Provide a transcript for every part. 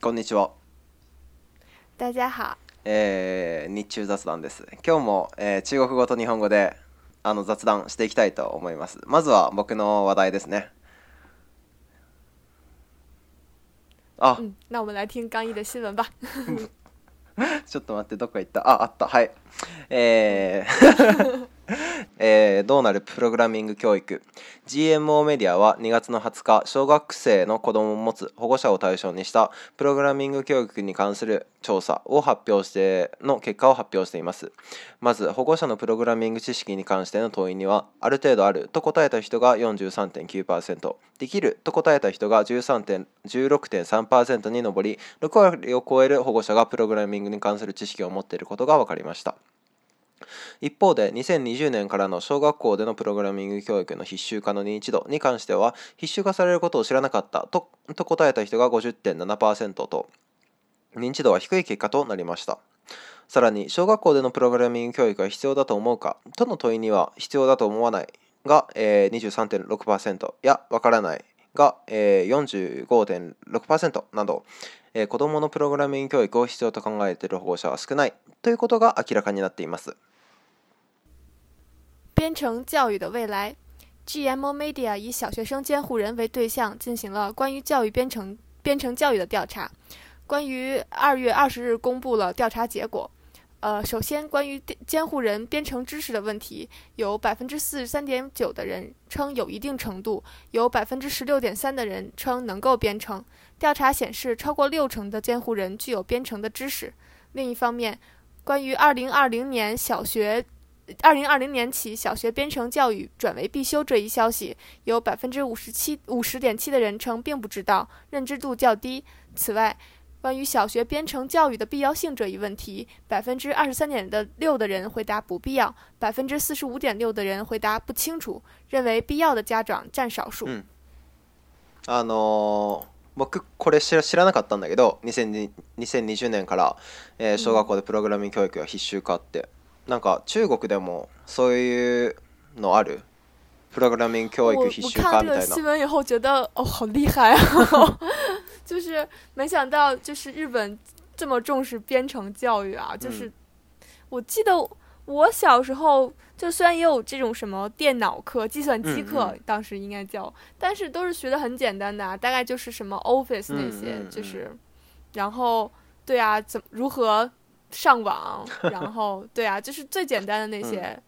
こんにちは。大家好。えー、日中雑談です。今日も、えー中国語と日本語であの雑談していきたいと思います。まずは僕の話題ですね。あ、嗯，那我们来听刚毅的新闻吧。ちょっと待って、どっか行った？あ、あった。はい。えー えーどうなるプログラミング教育。GMO メディアは2月の20日小学生の子供を持つ保護者を対象にしたプログラミング教育に関する調査を発表しての結果を発表しています。まず保護者のプログラミング知識に関しての問いにはある程度あると答えた人が43.9%できると答えた人が13 16.3%に上り6割を超える保護者がプログラミングに関する知識を持っていることが分かりました。一方で2020年からの小学校でのプログラミング教育の必修化の認知度に関しては必修化されることを知らなかったと答えた人が50.7%と認知度は低い結果となりました。さらに小学校でのプログラミング教育が必要だと思うかとの問いには必要だと思わないが、えー、23.6%やわからないが、えー、45.6%など、えー、子どものプログラミング教育を必要と考えている保護者は少ないということが明らかになっています。编程教育的未来，GMO Media 以小学生监护人为对象，进行了关于教育编程编程教育的调查。关于二月二十日公布了调查结果。呃，首先关于监护人编程知识的问题，有百分之四十三点九的人称有一定程度，有百分之十六点三的人称能够编程。 调查显示，超过六成的监护人具有编程的知识。另一方面，关于二零二零年小学。二零二零年起，小学编程教育转为必修这一消息，有百分之五十七五十点七的人称并不知道，认知度较低。此外，关于小学编程教育的必要性这一问题，百分之二十三点的六的人回答不必要，百分之四十五点六的人回答不清楚，认为必要的家长占少数。うん、あのー 僕これ知ら知らなかったんだけど2020 2020年から、えー小学校でプログラミング教育が必修化って、なんか中国でもそういうのある？プログラミング教育必修化みたいな新闻以后，觉得哦，好厉害啊！就是没想到，就是日本这么重视编程教育啊！就是、嗯我记得我小时候，就虽然也有这种什么电脑课、计算机课，嗯嗯当时应该叫，但是都是学的很简单的、啊，大概就是什么 Office 那些，嗯嗯嗯就是，然后对啊，怎如何上网，然后对啊，就是最简单的那些。嗯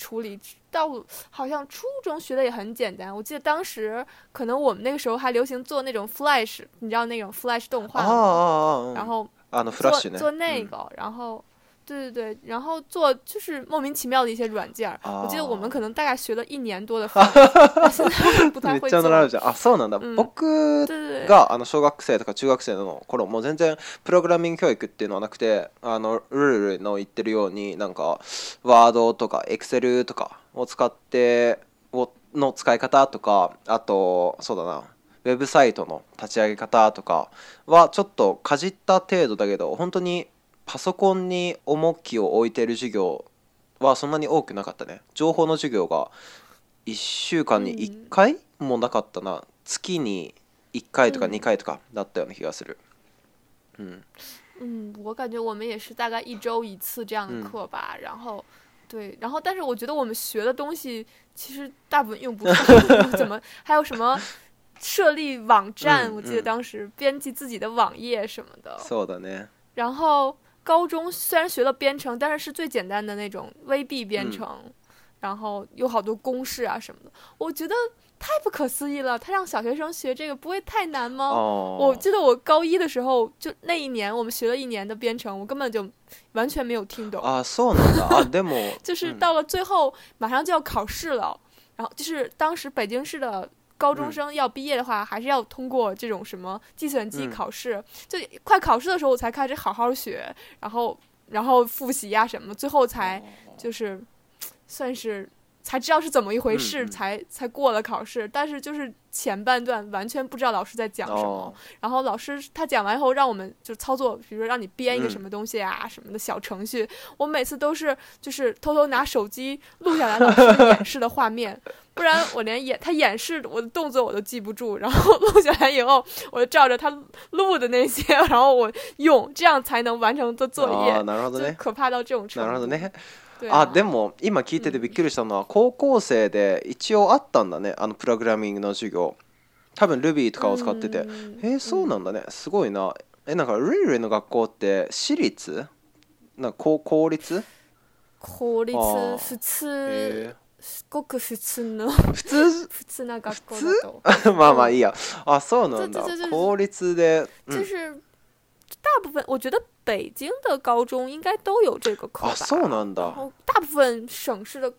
处理到好像初中学的也很简单，我记得当时可能我们那个时候还流行做那种 Flash，你知道那种 Flash 动画あ吗？あああ然后あのフラ做ッシュね做那うん个，然后 对对对，然后做就是莫名其妙的一些软件儿。我记得我们可能大概学了一年多的现在 不太会做。ちゃ習うじゃんあそうなんだ、うん僕があの小学生とか中学生の頃もう全然プログラミング教育っていうのはなくてあのルールの言ってるようになんかワードとかエクセルとかを使ってをの使い方とかあとそうだなウェブサイトの立ち上げ方とかはちょっとかじった程度だけど本当にパソコンに重きを置いてる授業はそんなに多くなかったね情報の授業が1週間に1回もなかったな、月に1回とかうん2回とかだったような気がするうん嗯，我感觉我们也是大概一周一次这样嗯的课吧，然后。对，然后但是我觉得我们学的东西其实大部分用不上，怎么还有什么设立网站？嗯我记得嗯当时编辑自己的网页什么的。そうだね然后高中虽然学了编程，但是是最简单的那种 VB 编程，然后有好多公式啊什么的。我觉得太不可思议了，他让小学生学这个不会太难吗？あ我记得我高一的时候，就那一年我们学了一年的编程，我根本就完全没有听懂。あそうなんだあでも就是到了最后，马上就要考试了，然后就是当时北京市的 高中生要毕业的话，还是要通过这种什么计算机嗯。考试。就快考试的时候，我才开始好好学，然后然后复习呀、什么，最后才就是算是才知道是怎么一回事，嗯嗯才才过了考试。但是就是前半段完全不知道老师在讲什么，哦然后老师他讲完以后让我们就操作，比如说让你编一个嗯什么东西啊、什么的小程序，我每次都是就是偷偷拿手机录下来老师的演示的画面。不然我连演他演示我的动作我都记不住，然后录下来以后，我就照着他录的那些，然后我用，这样才能完成的作业あー。なるほど就ね可怕到这种程度。 あでも今聞いててびっくりしたのは、高校生で一応あったんだねあのプログラミングの授業。多分 Ruby とかを使ってて、うん。えーそうなんだね。すごいな。えなんかルイルイの学校って私立？なんか公公立？公立普通えすごく普通の。ー普通？普通な学校だと。まあまあいいや。あそうなんだ。公立で、うん、就是大部分，我觉得北京的高中应该都有这个课吧。あそうなんだ然后大部分省市的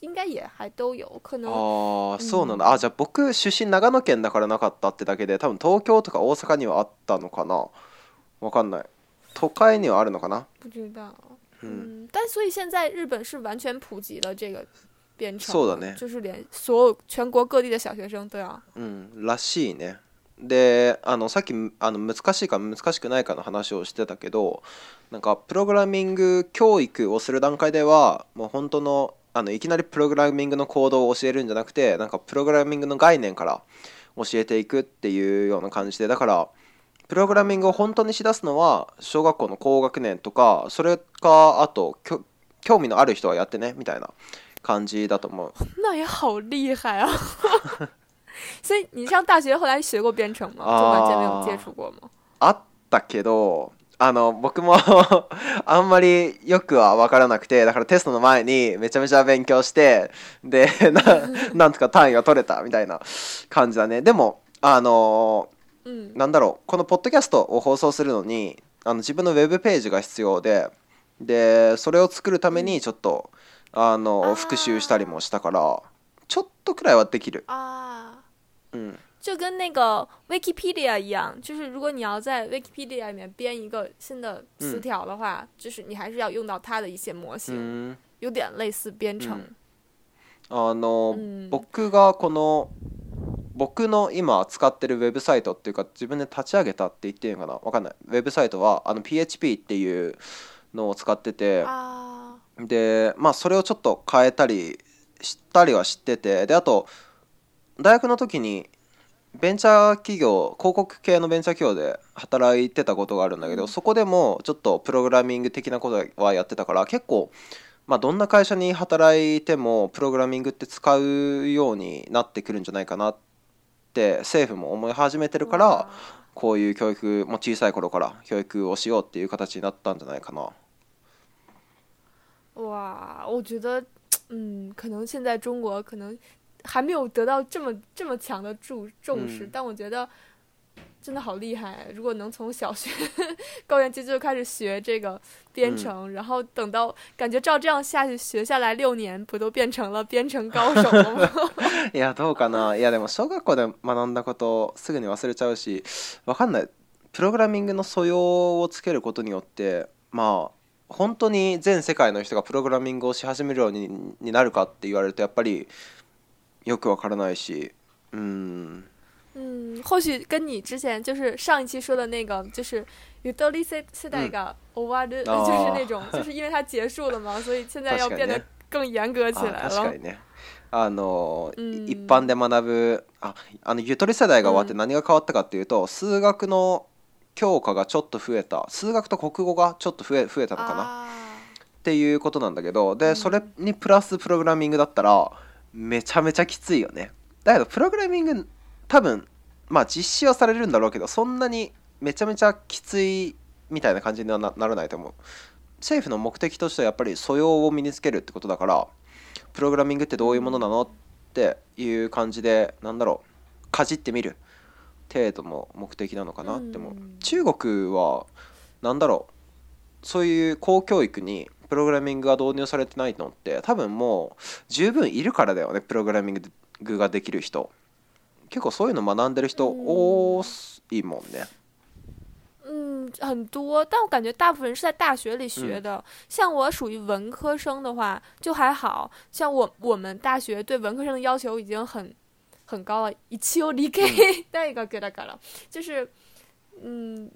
应该也还都有，可能ああそうなんだ、あじゃあ僕出身長野県だからなかったってだけで多分東京とか大阪にはあったのかなわかんない都会にはあるのかな不知道。嗯嗯，但所以现在日本是完全普及了这个编程，そうだね就是连所有全国各地的小学生都要。うんらしいね であのさっきあの難しいか難しくないかの話をしてたけどなんかプログラミング教育をする段階ではもう本当のあのいきなりプログラミングのコードを教えるんじゃなくてなんかプログラミングの概念から教えていくっていうような感じでだからプログラミングを本当にしだすのは小学校の高学年とかそれかあと興味のある人はやってねみたいな感じだと思う 那也好厉害啊！所以你上大学后来学过编程吗？有接触过吗？あったけどあの僕も あんまりよくは分からなくてだからテストの前にめちゃめちゃ勉強してでな なんとか単位が取れたみたいな感じだね。でもあの嗯，なんだろうこのポッドキャストを放送するのにあの自分のウェブページが必要ででそれを作るためにちょっとああのー。復習したりもしたからちょっとくらいはできる。啊，うん就跟那个 Wikipedia 一样，就是如果你要在 Wikipedia 里面编一个新的词条的话，就是你还是要用到它的一些模う型，ん有点类似编程。あの、うん僕がこの僕の今使ってるウェブサイトっていうか自分で立ち上げたって言っていいのかな？わかんない。ウェブサイトはあの PHP っていうのを使ってて啊，でまあそれをちょっと変えたりしたりは知っててであと大学の時にベンチャー企業広告系のベンチャー企業で働いてたことがあるんだけど、うんそこでもちょっとプログラミング的なことはやってたから結構まあどんな会社に働いてもプログラミングって使うようになってくるんじゃないかなって政府も思い始めてるから哇こういう教育も小さい頃から教育をしようっていう形になったんじゃないかな。哇，我觉得，嗯，可能现在中国可能还没有得到这么这么强的重重视，嗯但我觉得真的好厉害。如果能从小学高年级就开始学这个编程，然后等到感觉照这样下去学下来六年，不都变成了编程高手了吗？いやどうかないやでも小学校で学んだことをすぐに忘れちゃうしわかんないプログラミングの素養をつけることによってまあ本当に全世界の人がプログラミングをし始めるようにになるかって言われるとやっぱり よくわからないしうん嗯，或许跟你之前就是上一期说的那个，就是ゆとり世世代が終わる，就是那种，就是因为它结束了嘛，所以现在要变得更严格起来了確か。にねあの、うん一般で学ぶああのゆとり世代が終わって何が変わったかっていうと、数学の教科がちょっと増えた数学と国語がちょっと増え増えたのかな、っていうことなんだけどで、うんそれにプラスプログラミングだったらめちゃめちゃきついよね。だけどプログラミング多分まあ実施はされるんだろうけどそんなにめちゃめちゃきついみたいな感じにはなならないと思う。政府の目的としてはやっぱり素養を身につけるってことだからプログラミングってどういうものなのっていう感じでなんだろうかじってみる程度の目的なのかなって思う、うん。中国はなんだろうそういう公教育にプログラミングが導入されてないのって多分もう十分いるからだよねプログラミングができる人。結構そういうの学んでる人うん。多いもんね。嗯，嗯，很多，但我感觉大部分人是在大学里学嗯。的。像我属于文科生的话，就还好。像我我们大学对文科生的要求已经很很高了，一応理系那个给他改了，就是嗯，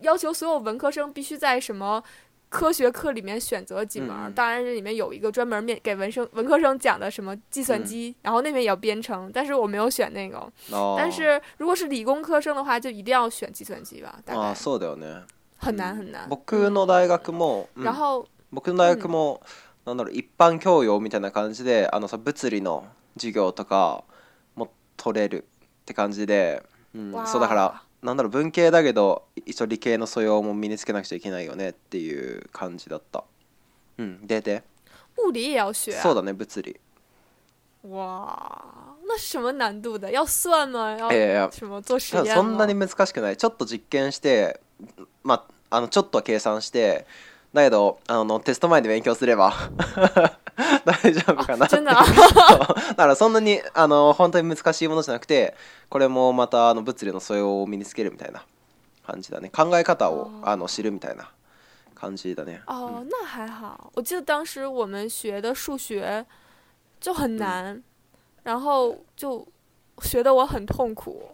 要求所有文科生必须在什么。科学课里面选择几门儿，嗯嗯当然这里面有一个专门面给文生文科生讲的什么计算机，然后那边也要编程，但是我没有选那个。あー但是如果是理工科生的话，就一定要选计算机吧，大あー概そうだよね很難很難。僕の大学も、うん然后僕の大学も、なんだろう一般教養みたいな感じであのさ物理の授業とかも取れるって感じで、うんわあそうだから なんだろう文系だけど一応理系の素養も身につけなくちゃいけないよねっていう感じだったうんでで？物理也要学、啊。そうだね物理哇，那什么难度的？要算吗？要什么做实验吗？そんなに難しくないちょっと実験してまああのちょっとは計算してだけどあのテスト前に勉強すれば 大丈夫かなだからそんなにあの本当に難しいものじゃなくてこれもまたあの物理の素養を身につけるみたいな感じだね。考え方をあの知るみたいな感じだね。哦，那还好。我记得当时我们学的数学就很难，然后就学的我很痛苦，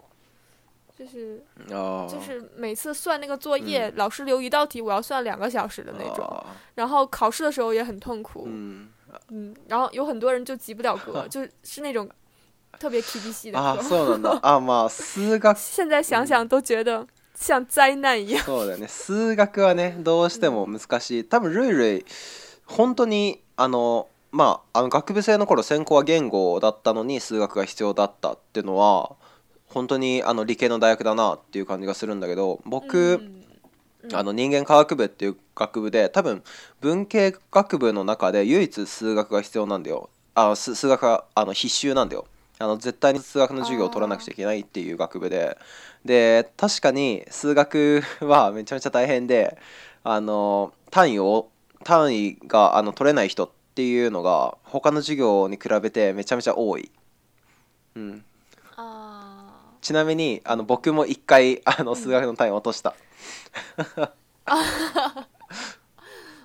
就是，就是每次算那个作业，老师留一道题，我要算两个小时的那种。然后考试的时候也很痛苦，嗯嗯。然后有很多人就及不了格，就是那种特别 K D C 的。啊，数学。现在想想都觉得像灾难一样。そうだね、数学はね、どうしても難しい。多分ルル本当にあのまああの学部生の頃、専攻は言語だったのに、数学が必要だったってのは。本当にあの理系の大学だなっていう感じがするんだけど僕、嗯あの人間科学部っていう学部で多分文系学部の中で唯一数学が必要なんだよ。あ数数学があの必修なんだよ。あの絶対に数学の授業を取らなくちゃいけないっていう学部で。で確かに数学はめちゃめちゃ大変であの単位を単位があの取れない人っていうのが他の授業に比べてめちゃめちゃ多い、うん、啊，ちなみにあの僕も一回あの数学の単位を落とした、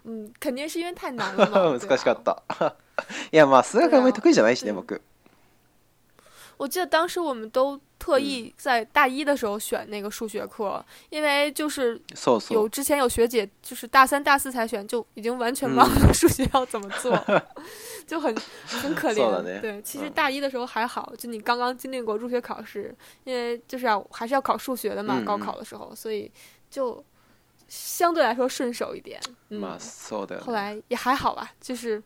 嗯，肯定是因为太难了嘛。難しかった。いやまあ数学あんまり得意じゃないしね、僕。我记得当时我们都特意在大一的时候选那个数学课，因为就是そうそう。有之前有学姐就是大三大四才选，就已经完全嗯忘了数学要怎么做，就很很可怜。そうだね对，其实嗯大一的时候还好，就你刚刚经历过入学考试，因为就是要还是要考数学的嘛，嗯高考的时候，所以就相对来说顺手一点。嗯，まあそうだよね。后来也还好吧，就是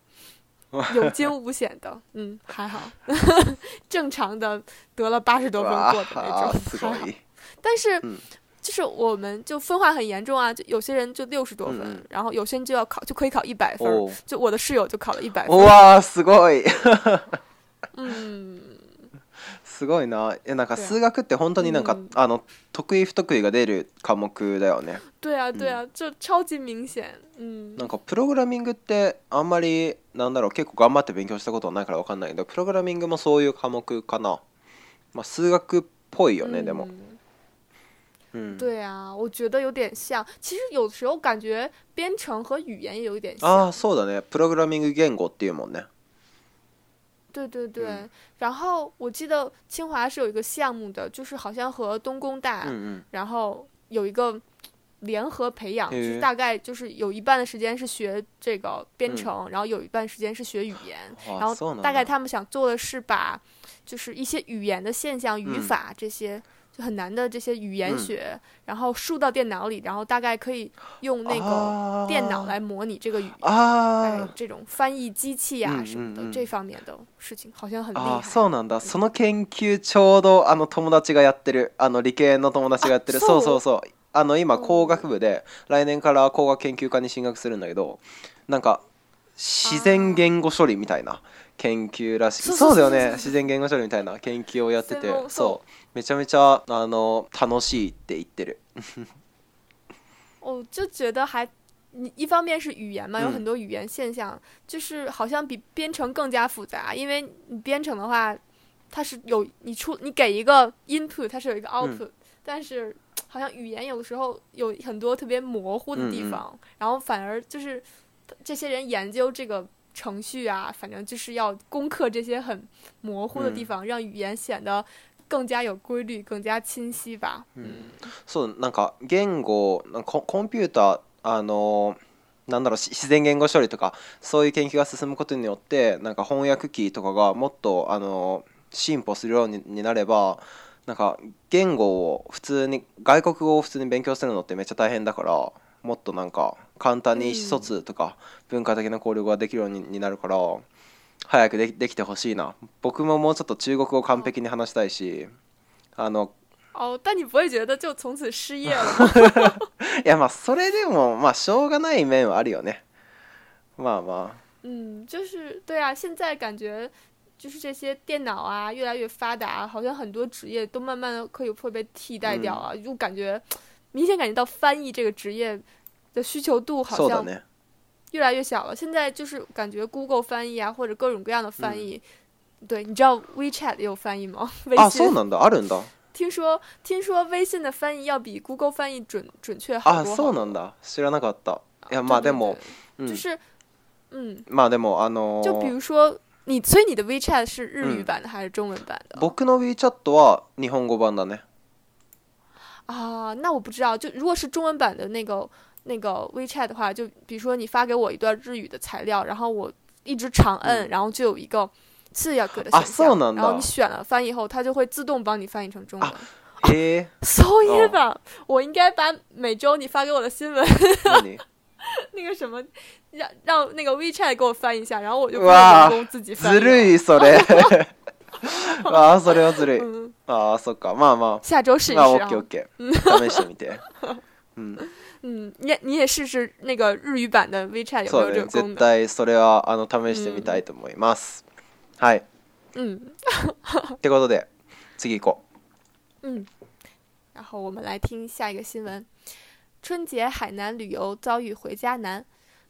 有惊无险的，嗯，还好，正常的得了八十多分わ过的那あ种，す还好ご。い。但是、嗯就是我们就分化很严重啊，就有些人就六十多分，嗯嗯然后有些人就要考就可以考一百分儿，お就我的室友就考了一百分う。わーすごい。嗯， すごいな。いやなんか数学って本当になんか、うんあの得意不得意が出る科目だよね。对啊，对啊，就超级明显。嗯なんかプログラミングってあんまりなんだろう結構頑張って勉強したことはないからわかんないけどプログラミングもそういう科目かな。まあ数学っぽいよね、でも。嗯うん。对啊，我觉得有点像。其实有时候感觉编程和语言也有一点あ像。あそうだね。プログラミング言語っていうもんね。对对对，嗯然后我记得清华是有一个项目的，就是好像和东工大，うんうん。然后有一个联合培养，就是へえ大概就是有一半的时间是学这个编嗯程，然后有一半时间是学语言，然あそうなんだ后大概他们想做的是把就是一些语言的现象、语嗯法这些。 就很难的这些语言嗯学，然后输到电脑里，然后大概可以用那个あー电脑来模拟这个语言，大概あ这种翻译机器呀、嗯什么的、嗯嗯这方面的事情，好像很厉害。ああそうなんだその研究ちょうどあの友達がやってるあの理系の友達がやってるあそうそうそうそうあの今うん工学部で来年から工学研究科に進学するんだけどなんか自然言語処理みたいな研究らしくそうそうそうそうそうだよね自然言語処理みたいな研究をやってて専門そう めちゃめちゃあの楽しいって言ってる我就觉得还，你一方面是语言嘛，有嗯很多语言现象，就是好像比编程更加复杂，因为你编程的话，它是有你出你给一个 input，它是有一个 output，、但是 好像语言有的时候有很多特别模糊的地方，然后反而就是这些人研究这个程序啊，反正就是要攻克这些很模糊的地方，让语言显得 更加有规律、更加清晰吧。嗯，そうなんか言語ココンピューターあのなんだろう自然言語処理とかそういう研究が進むことによってなんか翻訳機とかがもっとあの進歩するようになればなんか言語を普通に外国語を普通に勉強するのってめっちゃ大変だからもっとなんか簡単に意思疎通とか文化的な交流ができるようになるから早くでできてほしいな僕ももうちょっと中国語完璧に話したいしあの哦，但你不会觉得就从此失业了吗？いやまあそれでもまあしょうがない面はあるよね。まあまあ。嗯，就是对啊，现在感觉就是这些电脑啊越来越发达，好像很多职业都慢慢的可以会被替代掉啊，就感觉明显感觉到翻译这个职业的需求度好像越来越小了。现在就是感觉 Google 翻译啊，或者各种各样的翻译，对，你知道 WeChat 也有翻译吗？啊，そうなんだ、あるんだ。听说听说微信的翻译要比 Google 翻译准准确好多。あ、そうなんだ。知らなかった。いや、まあでも、就是，嗯。まあでもあの。就比如说你，所以你的 WeChat 是日语版的还是中文版的？僕の WeChat は日本語版だね。啊，那我不知道。就如果是中文版的那个 那个 WeChat 的话，就比如说你发给我一段日语的材料，然后我一直长摁，然后就有一个。次要格的选项，然后你选了翻译后，它就会自动帮你翻译成中文。诶，so 耶吧，我应该把每周你发给我的新闻，那个什么，让让那个 WeChat 给我翻一下，然后我就不用自己翻。ずるいそれ。ああ、それはずるい。ああ、そっか。まあまあ。下周试一试。あ、オッケーオッケー。試してみて。嗯 嗯，你你也试试那个日语版的 WeChat 有没有这个功能？絶対それはあの試してみたいと思います。はい嗯ってことで次行こう嗯然后我们来听下一个新闻春节海南旅游遭遇回家难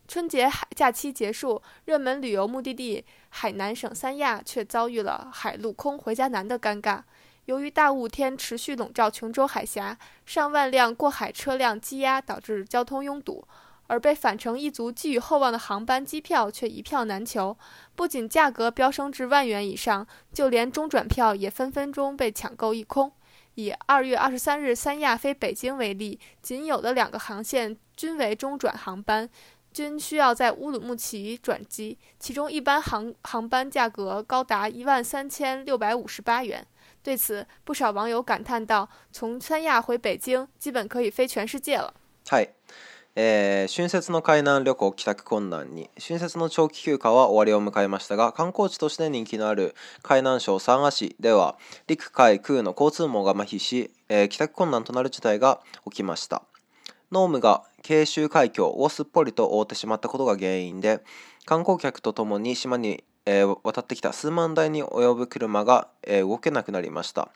春节海假期结束热门旅游目的地海南省三亚却遭遇了海陆空回家难的尴尬 由于大雾天持续笼罩琼州海峡上万辆过海车辆积压导致交通拥堵而被返程一族寄予厚望的航班机票却一票难求，不仅价格飙升至万元以上，就连中转票也分分钟被抢购一空。以二月二十三日三亚飞北京为例，仅有的两个航线均为中转航班，均需要在乌鲁木齐转机，其中一般航航班价格高达一万三千六百五十八元。对此，不少网友感叹道：“从三亚回北京，基本可以飞全世界了。”えー、春節の海南旅行帰宅困難に。春節の長期休暇は終わりを迎えましたが観光地として人気のある海南省三亜市では陸海空の交通網が麻痺し、えー、帰宅困難となる事態が起きました。濃霧が慶州海峡をすっぽりと覆ってしまったことが原因で観光客とともに島に、えー、渡ってきた。数万台に及ぶ車が、え動けなくなりました、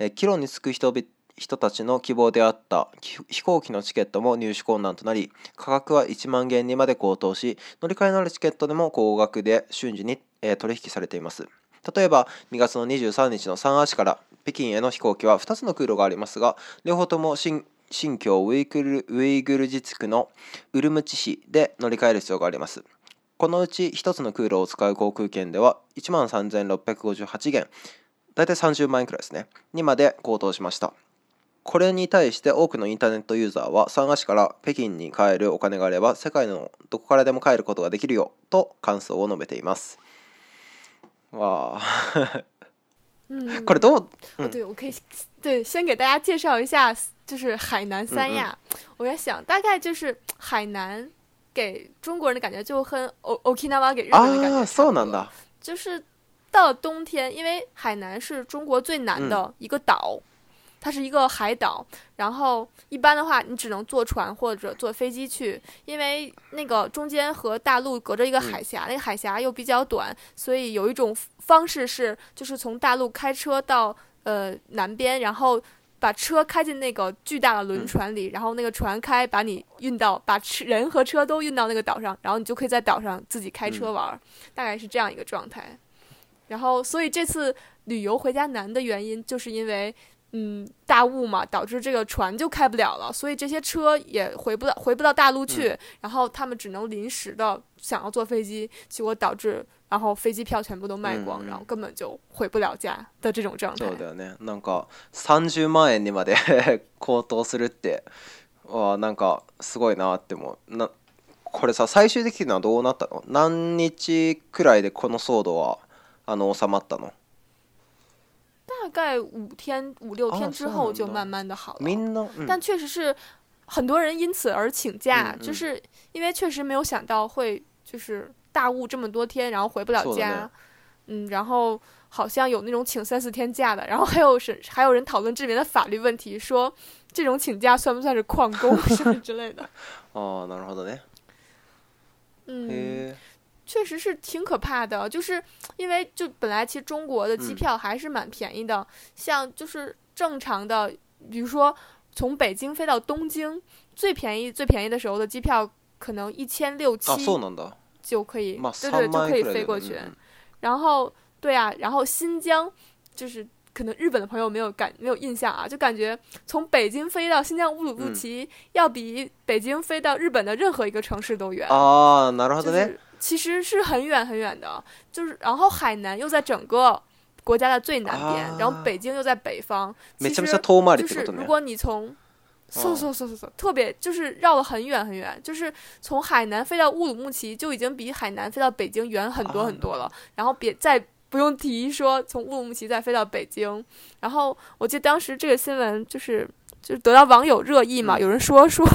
え帰路に着く人々人たちの希望であった。飛行機のチケットも入手困難となり価格は1万元にまで高騰し乗り換えのあるチケットでも高額で瞬時に、えー、取引されています。例えば2月の23日の三亜市から北京への飛行機は2つの空路がありますが両方とも新新疆ウイグルウイグル自治区のウルムチ市で乗り換える必要があります。このうち1つの空路を使う航空券では1万3658元大体30万円くらいですねにまで高騰しましたこれに対して多くのインターネットユーザーは三賀市から北京に帰るお金があれば世界のどこからでも帰ることができるよと感想を述べています。哇，嗯，これどう？哦，对，我可以对先给大家介绍一下，就是海南三亚。我在想，大概就是海南给中国人的感觉就很 O Okinawa 给日本人的感觉差不多。就是到了冬天，因为海南是中国最南的一个岛。它是一个海岛，然后一般的话，你只能坐船或者坐飞机去，因为那个中间和大陆隔着一个海峡，那个海峡又比较短，所以有一种方式是，就是从大陆开车到呃南边，然后把车开进那个巨大的轮船里，然后那个船开把你运到，把车人和车都运到那个岛上，然后你就可以在岛上自己开车玩，大概是这样一个状态。然后，所以这次旅游回家难的原因，就是因为。嗯大雾嘛，导致这个船就开不了了，所以这些车也回不到回不到大陆去，嗯然后他们只能临时的想要坐飞机，结果导致然后飞机票全部都卖光，嗯然后根本就回不了家的这种状态。そうだよねなんか30万円にまで高騰するってはなんかすごいなって思うなこれさ最終的にはどうなったの何日くらいでこの騒動はあの収まったの 大概五天五六天之后哦这样的就慢慢的好了。みんな、うん但确实是很多人因此而请假，嗯嗯就是因为确实没有想到会就是大雾这么多天，然后回不了家そうだね。嗯，然后好像有那种请三四天假的，然后还有是还有人讨论这里面的法律问题，说这种请假算不算是旷工什么之类的。ああなるほどね嗯，へえ 确实是挺可怕的，就是因为就本来其实中国的机嗯票还是蛮便宜的，像就是正常的，比如说从北京飞到东京，最便宜最便宜的时候的机票可能一千六七あそうなんだ就可以，まあ对对， 3就可以万円くらいだよね飞过去。うん然后对啊，然后新疆就是可能日本的朋友没有感没有印象啊，就感觉从北京飞到新疆乌鲁木齐、要比北京飞到日本的任何一个城市都远。ああなるほどね就是 其实是很远很远的，就是然后海南又在整个国家的最南边，啊然后北京又在北方，めちゃめち其实ゃ遠回り就是ってことね如果你从。嗖嗖嗖嗖嗖，特别就是绕了很远很远，就是从海南飞到乌鲁木齐就已经比海南飞到北京远很多啊很多了。然后别再不用提说从乌鲁木齐再飞到北京。然后我记得当时这个新闻就是就是得到网友热议嘛，嗯有人说说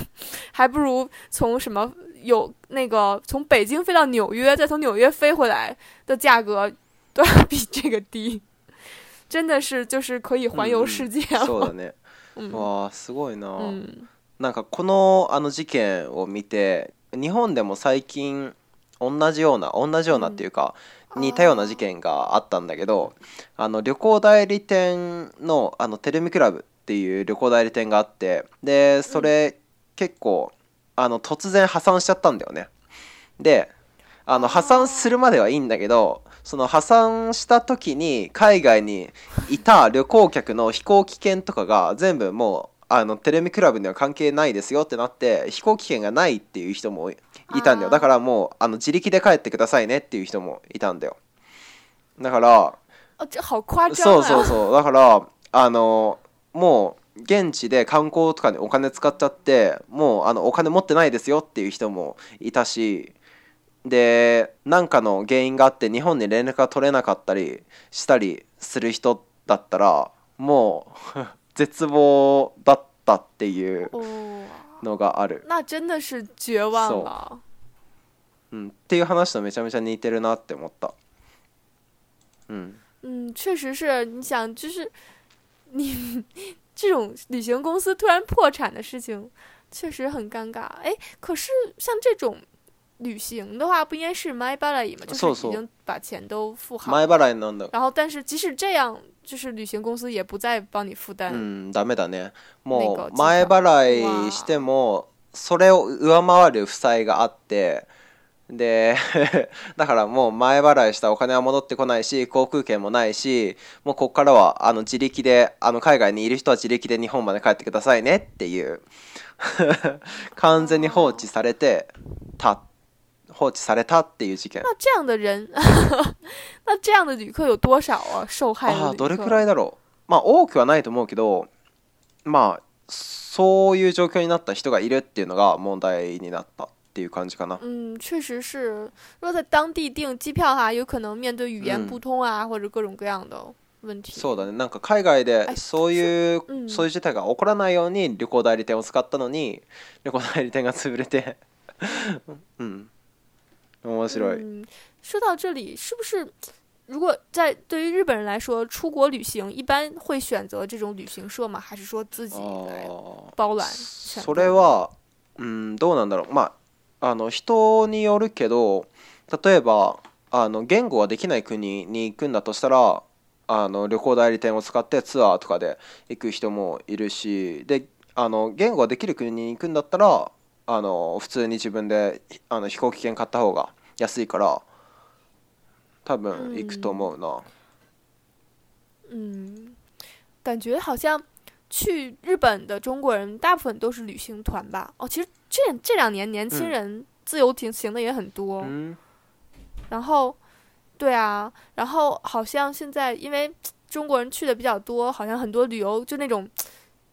还不如从什么 有那个从北京飞到纽约，再从纽约飞回来的价格都要比这个低，真的是就是可以环游世界了。そうだね。嗯。わあすごいな、嗯。なんかこのあの事件を見て日本でも最近同じような同じようなっていうか、うん。似たような事件があったんだけどあの旅行代理店のあのテレミクラブっていう旅行代理店があってでそれ、結構あの突然破産しちゃったんだよね。であの破産するまではいいんだけどその破産した時に海外にいた旅行客の飛行機券とかが全部もうあのテレミクラブには関係ないですよってなって飛行機券がないっていう人もいいたんだよ。だからもうあの自力で帰ってくださいねっていう人もいたんだよ。だからそう啊！そうそう。だからあのもう現地で観光とかにお金使っちゃってもうあのお金持ってないですよっていう人もいたしで何かの原因があって日本に連絡が取れなかったりしたりする人だったらもう 絶望だったっていう哦，のがある、那真的是绝望了。う。ん、っていう話とめちゃめちゃ似てるなって思った。うん。嗯，确实是，你想，就是你这种旅行公司突然破产的事情，确实很尴尬。哎，可是像这种旅行的话，不应该是 my b a l a 吗？就是そうそう已经把钱都付好，前払いなんだ然后但是即使这样，就是旅行公司也不再帮你負担。うん、ダメだねもなんかう前払いしてもそれを上回る負債があって で だからもう前払いしたお金は戻ってこないし航空券もないしもうここからはあの自力であの海外にいる人は自力で日本まで帰ってくださいねっていう 完全に放置されてた放置されたっていう事件。那这样的人，那这样的旅客有多少啊？受害ああどれくら客いだろう？まあ多くはないと思うけどまあそういう状況になった人がいるっていうのが問題になったっていう感じかな嗯，确实是。如果在当地订机票哈，有可能面对语言不通啊，或者各种各样的问题。そうだねなんか海外でそういうそういう事態が起こらないように旅行代理店を使ったのに旅行代理店が潰れてうん面白い、嗯，说到这里，是不是如果在对于日本人来说，出国旅行一般会选择这种旅行社吗？还是说自己来包揽？それはうんどうなんだろうまああの人によるけど例えばあの言語ができない国に行くんだとしたらあの旅行代理店を使ってツアーとかで行く人もいるしであの言語ができる国に行くんだったらあの普通に自分であの飛行機券買った方が安いから多分行くと思うな。嗯，感觉好像去日本的中国人大部分都是旅行团吧？哦，其实这这两年年轻嗯人自由行行的也很多，嗯然后，对啊，然后好像现在因为中国人去的比较多，好像很多旅游就那种，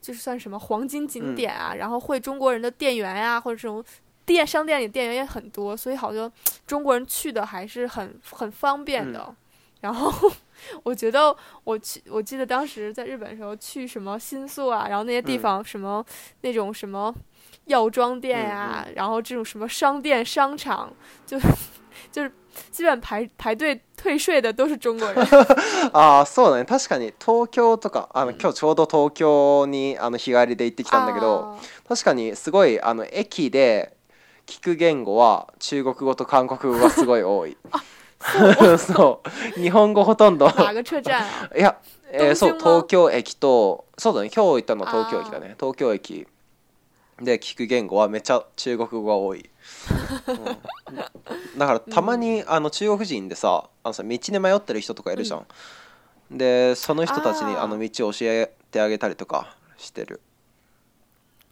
就是算什么黄金景点啊，然后会中国人的店员呀、或者这种店商店里店员也很多，所以好像中国人去的还是很很方便的。然后我觉得我去，我记得当时在日本的时候去什么新宿啊，然后那些地嗯方什么、那种什么药妆店呀、然后这种什么商店商场，就就是基本排排队退税的都是中国人。ああそうだね確かに東京とかあの、うん今日ちょうど東京にあの日帰りで行ってきたんだけどあー確かにすごいあの駅で聞く言語は中国語と韓国語がすごい多い そう。日本語ほとんど。哪个车站啊？いや、えーそう東京は？東京駅とそうだね今日行ったのは東京駅だね。東京駅。で聞く言語はめっちゃ中国語が多い、うん。だからたまに、あの中国人でさあのさ道に迷ってる人とかいるじゃん、でその人たちにあの道を教えてあげたりとかしてる。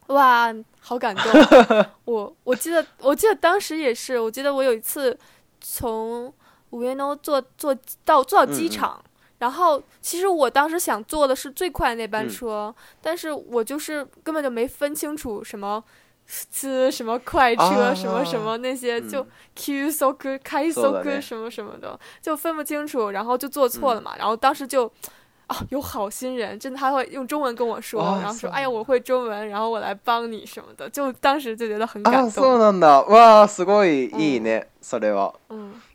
哇，好感动！我我记得我记得当时也是，我记得我有一次从五月诺坐坐到坐到机嗯嗯场。然后，其实我当时想坐的是最快的那班嗯车，但是我就是根本就没分清楚什么次什么快车、啊什么什么那些，嗯就 Q 速开速そうだね什么什么的，就分不清楚，然后就做错了嘛。然后当时就啊，有好心人，真的他会用中文跟我说，啊然后说：“そう哎呀，我会中文，然后我来帮你什么的。”就当时就觉得很あ感ーそう动。なんだわあすごいいいね、それは嗯う嗯嗯，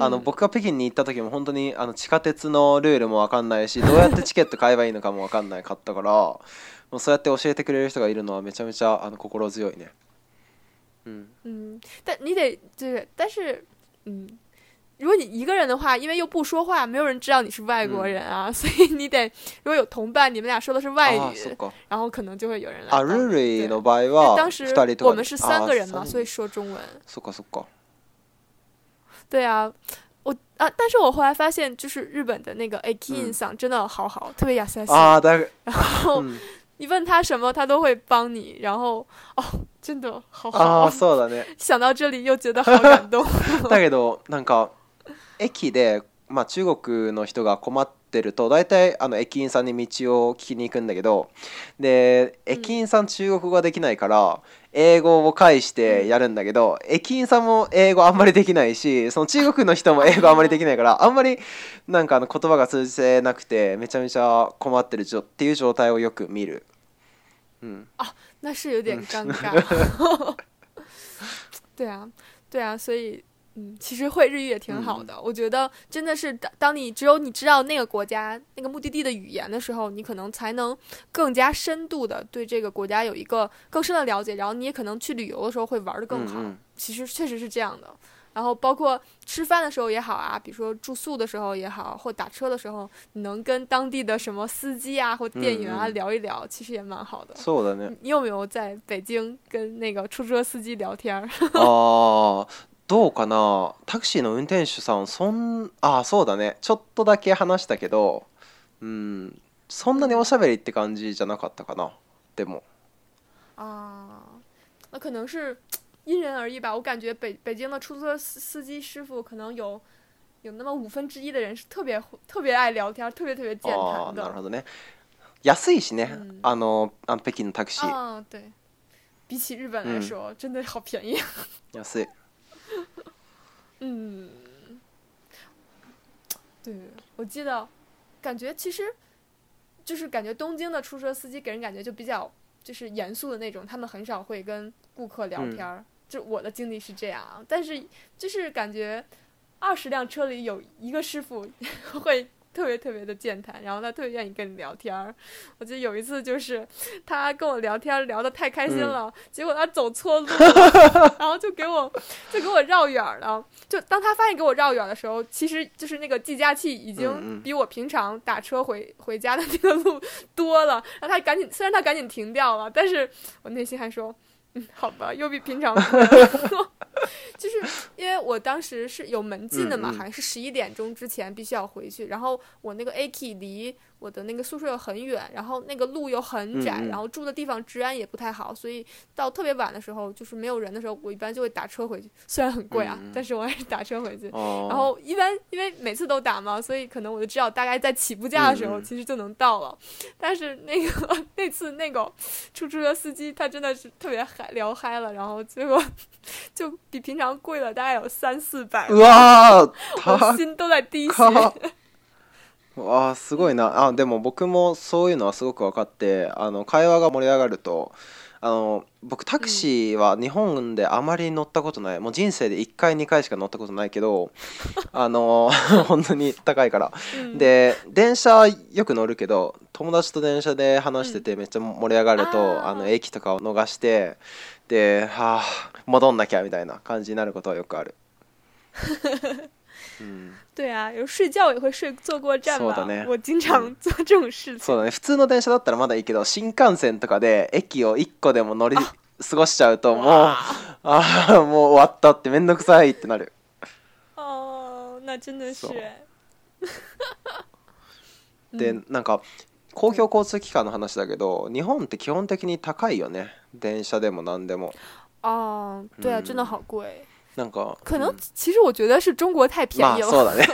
あの僕が北京に行った時も本当にあの地下鉄のルールも分かんないしどうやってチケット買えばいいのかも分かんないかったからもうそうやって教えてくれる人がいるのはめちゃめちゃあの心強いね。うん、嗯，但你得就是，但是嗯，如果你一个人的话，因为又不说话，没有人知道你是外国人啊，所以你得如果有同伴，你们俩说的是外语，然后可能就会有人来あ帮你。ルール对。の場合は当时2人とか我们是三个人嘛，所以说中文。そっかそっか对啊，我啊，但是我后来发现，就是日本的那个 A K 嗯 in 嗓真的好好，特别雅塞西。ああだ然后うん你问他什么，他都会帮你。然后哦，真的好好あー啊。そうだね想到这里又觉得好感动。だけどなんか駅で、まあ、中国の人が困って ると大体あの駅員さんに道を聞きに行くんだけどで駅員さん中国語ができないから英語を返してやるんだけど、駅員さんも英語あんまりできないしその中国の人も英語あんまりできないからあんまりなんかあの言葉が通じてなくてめちゃめちゃ困ってるっていう状態をよく見る。うん、那是有点尴尬。对啊，对啊，所以嗯，其实会日语也挺好的。我觉得真的是当当你只有你知道那个国家那个目的地的语言的时候，你可能才能更加深度的对这个国家有一个更深的了解，然后你也可能去旅游的时候会玩的更好。嗯嗯其实确实是这样的。然后包括吃饭的时候也好啊，比如说住宿的时候也好，或打车的时候，你能跟当地的什么司机啊或店员啊嗯嗯聊一聊，其实也蛮好的。そうだね。你有没有在北京跟那个出租车司机聊天儿？ どうかな？タクシーの運転手さんそんあーそうだね。ちょっとだけ話したけどうんそんなにおしゃべりって感じじゃなかったかな？でも。啊，那可能是因人而异吧。我感觉北北京的出租车司司机师傅可能有有那么五分之一的人是特别特别爱聊天，特别特别健あー谈的。なるほどね。安いしね、うんあのあの北京のタクシー、啊，对，比起日本来嗯说，真的好便宜。安い嗯，对，我记得，感觉其实就是感觉东京的出租车司机给人感觉就比较就是严肃的那种，他们很少会跟顾客聊嗯天儿。就我的经历是这样啊，但是就是感觉二十辆车里有一个师傅 会特别特别的健谈，然后他特别愿意跟你聊天儿。我记得有一次就是他跟我聊天聊得太开心嗯了，结果他走错路了，然后就给我就给我绕远了。就当他发现给我绕远的时候，其实就是那个计价器已嗯经嗯比我平常打车回回家的那个路多了。然后他赶紧，虽然他赶紧停掉了，但是我内心还说，嗯，好吧，又比平常多了。就是因为我当时是有门禁的嘛，好像是十一点钟之前必须要回去，然后我那个 A K 离我的那个宿舍又很远，然后那个路又很窄，然后住的地方治安也不太好，所以到特别晚的时候，就是没有人的时候，我一般就会打车回去，虽然很贵啊，嗯但是我还是打车回去。哦。然后一般因为每次都打嘛，所以可能我就知道大概在起步价的时候其实就能到了。但是那个 那次那个出租车司机他真的是特别嗨聊嗨了，然后结果 就比平常贵了大概有三四百，うわー我高心都在滴血。かわあすごいな。あでも僕もそういうのはすごく分かってあの会話が盛り上がるとあの僕タクシーは日本であまり乗ったことない、もう人生で1回2回しか乗ったことないけど あの 本当に高いから。嗯で電車よく乗るけど友達と電車で話しててめっちゃ盛り上がると、あー。あの駅とかを逃してではあ戻んなきゃみたいな感じになることはよくある。うん对啊，有睡觉也会睡坐过站嘛そうだね。我经常做这种事情。そうだね。普通の電車だったらまだいいけど新幹線とかで駅を1個でも乗り過ごしちゃうともうああもう終わったってめんどくさいってなる。哦，那真的是。そう。哎。で嗯なんか公共交通機関の話だけど日本って基本的に高いよね。電車でも何でも。哦，对啊，嗯真的好贵。なんか可能うん其实我觉得是中国太便まあ宜了，そうだね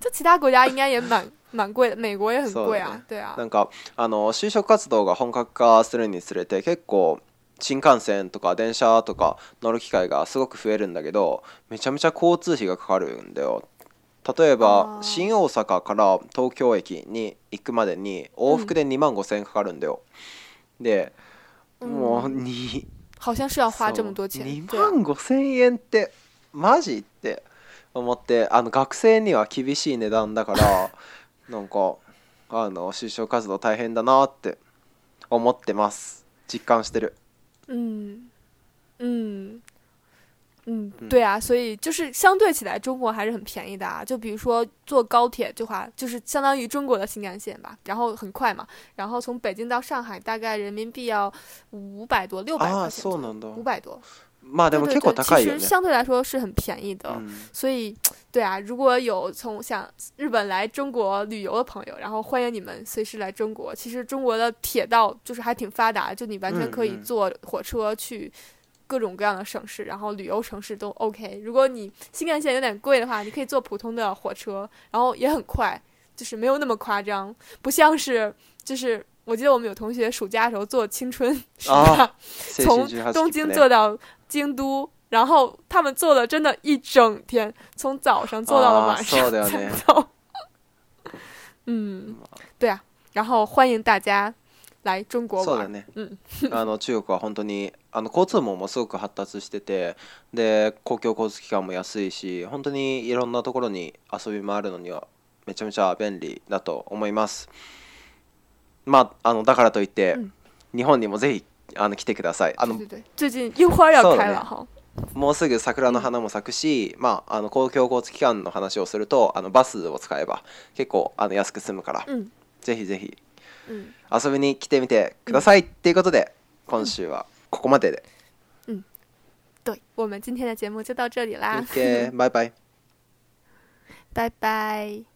就其他国家应该也蛮 蛮贵的，美国也很贵啊对啊。な。んかあの就職活動が本格化するにつれて結構新幹線とか電車とか乗る機会がすごく増えるんだけどめちゃめちゃ交通費がかかるんだよ。例えば新大阪から東京駅に行くまでに往復で2万5千円かかるんだよ、でもう嗯，に好像是要花这么多钱，2对。啊万5千円ってマジって思ってあの学生には厳しい値段だから なんかあの就職活動大変だなって思ってます。実感してる。嗯嗯嗯，嗯对啊，所以就是相对起来，中国还是很便宜的啊。就比如说坐高铁的话，就是相当于中国的新干线吧，然后很快嘛，然后从北京到上海大概人民币要五百多、六百ああ块钱左右，そうなんだ五百多。まあでも对結構对对，高いよね其实相对来说是很便宜的。うん所以，对啊，如果有从想日本来中国旅游的朋友，然后欢迎你们随时来中国。其实中国的铁道就是还挺发达，就你完全可以嗯嗯坐火车去 各种各样的省市，然后旅游城市都 OK。如果你新干线有点贵的话，你可以坐普通的火车，然后也很快，就是没有那么夸张，不像是就是。我记得我们有同学暑假的时候坐青春是吧？あ青从春18东京切符ね坐到京都，然后他们坐了真的一整天，从早上坐到了晚あー上そうだよね才到。嗯，对啊，然后欢迎大家 来中国玩。そうだね。嗯 あの中国は本当にあの交通網もすごく発達しててで公共交通機関も安いし本当にいろんなところに遊び回るのにはめちゃめちゃ便利だと思います。まああのだからといって、うん。日本にもぜひあの来てください。あの最近樱花要そうだね。开了哈。もうすぐ桜の花も咲くし、まあ、あの公共交通機関の話をするとあのバスを使えば結構あの安く済むから、嗯ぜひぜひ。嗯，遊びに来てみてください、っていうことで今週はここまでで、对，我们今天的节目就到这里啦，OK バイバイ拜拜。